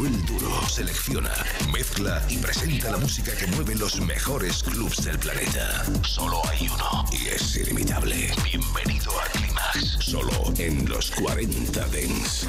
Manuel Duro selecciona, mezcla y presenta la música que mueve los mejores clubs del planeta. Solo hay uno y es ilimitable. Bienvenido a Climax, solo en los 40 Dents.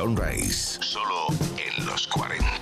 Sunrise. Solo en los 40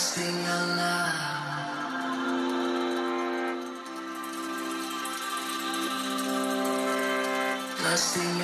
Your love. Lost in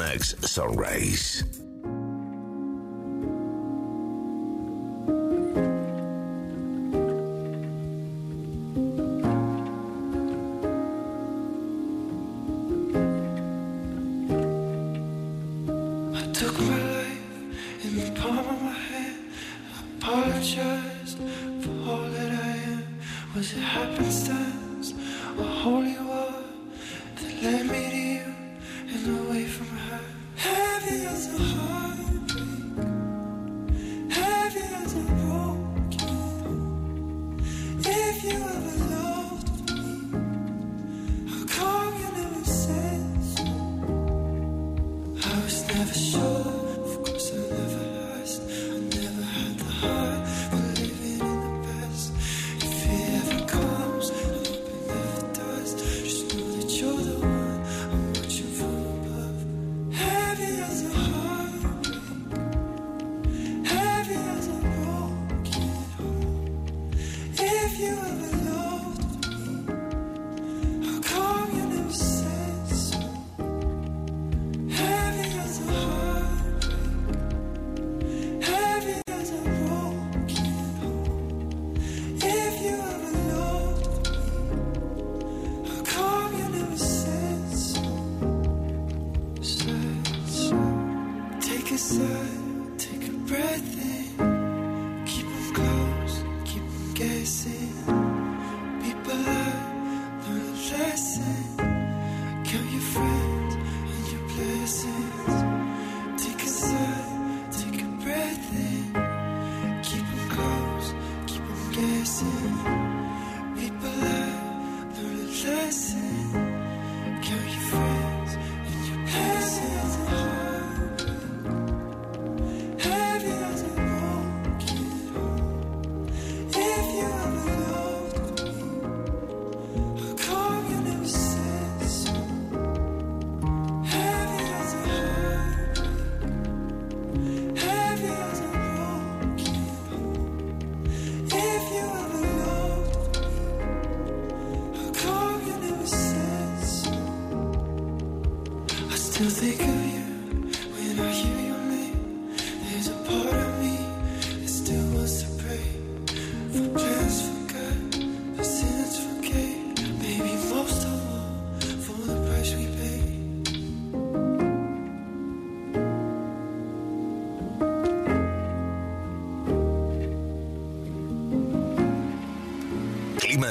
Climax Sunrise.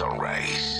Sunrise. Thank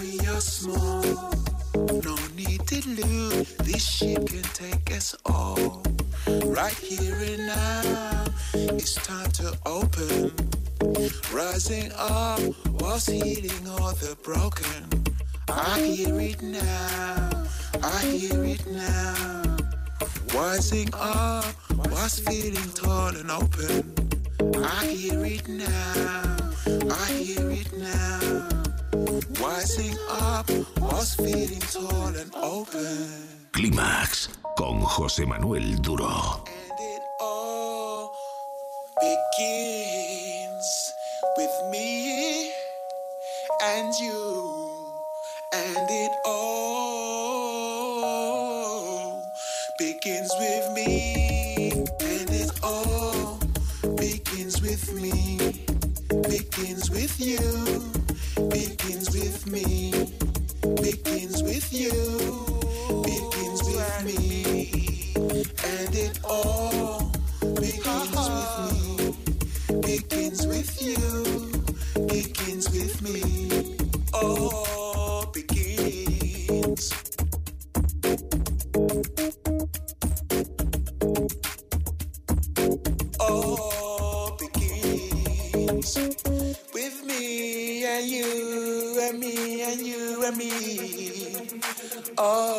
We are small. No need to lose, this ship can take us all. Right here and now, it's time to open. Rising up was healing all the broken. I hear it now, I hear it now. Rising up was feeling tall and open. I hear it now, I hear it now. Rising up was feeling tall and open. Clímax con José Manuel Duro. And it all begins with me and you. And it all begins with me. And it all begins with me. Begins with you. Begins with me. Begins with you. Begins with me. And it all begins with me. Begins with you. Begins with me. All Oh,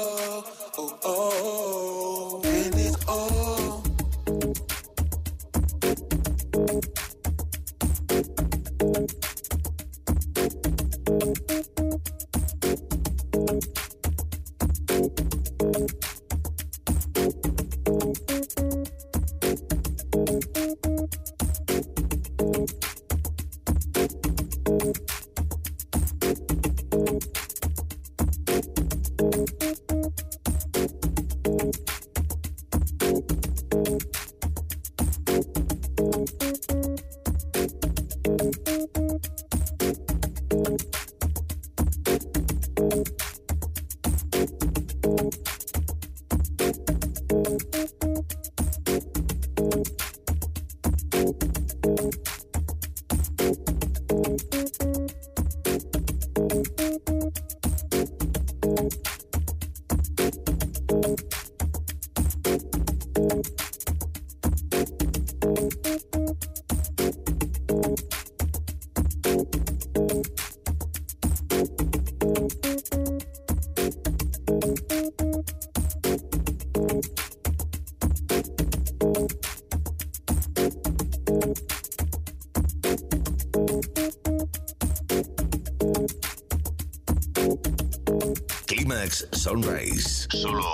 Sunrise. Solo